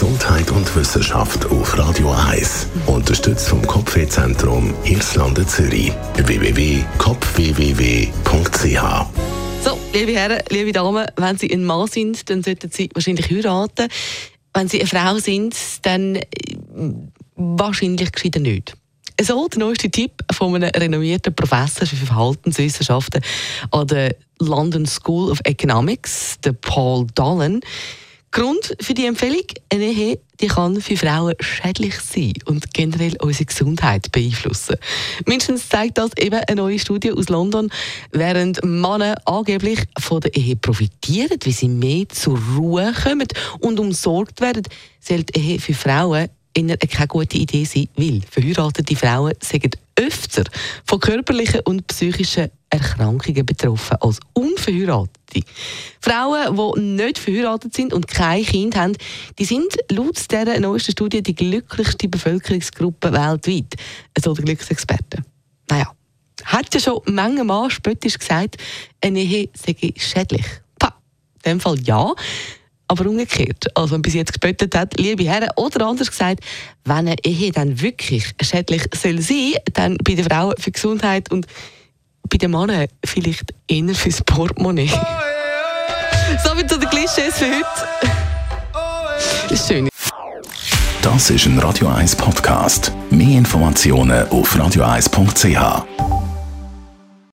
Gesundheit und Wissenschaft auf Radio 1. Unterstützt vom Kopfwehzentrum Irlande Zürich. www.kopfwww.ch So, liebe Herren, liebe Damen, wenn Sie ein Mann sind, dann sollten Sie wahrscheinlich heiraten. Wenn Sie eine Frau sind, dann äh, wahrscheinlich gescheiter nicht. So der neueste Tipp von einem renommierten Professor für Verhaltenswissenschaften an der London School of Economics, der Paul Dolan. Grund für die Empfehlung, eine Ehe die kann für Frauen schädlich sein und generell unsere Gesundheit beeinflussen. Mindestens zeigt das eben eine neue Studie aus London, während Männer angeblich von der Ehe profitieren, wie sie mehr zur Ruhe kommen und umsorgt werden, sollte Ehe für Frauen eher keine gute Idee sein, weil verheiratete Frauen sagen öfter von körperlichen und psychischen Erkrankungen betroffen als unverheiratete. Frauen, die nicht verheiratet sind und kein Kind haben, die sind laut dieser neuesten Studie die glücklichste Bevölkerungsgruppe weltweit, so der Glücksexperte. Naja, hat ja schon Menge Mann spöttisch gesagt, eine Ehe sei schädlich. Pah, in dem Fall ja. Aber umgekehrt, also wenn bis jetzt gespöttet hat, liebe Herren, oder anders gesagt, wenn eine Ehe dann wirklich schädlich soll sein, dann bei den Frauen für Gesundheit und bei den Männern vielleicht eher fürs Portemonnaie. so wie zu den Klischees für heute. Schön. Das ist ein Radio 1 Podcast. Mehr Informationen auf radio1.ch.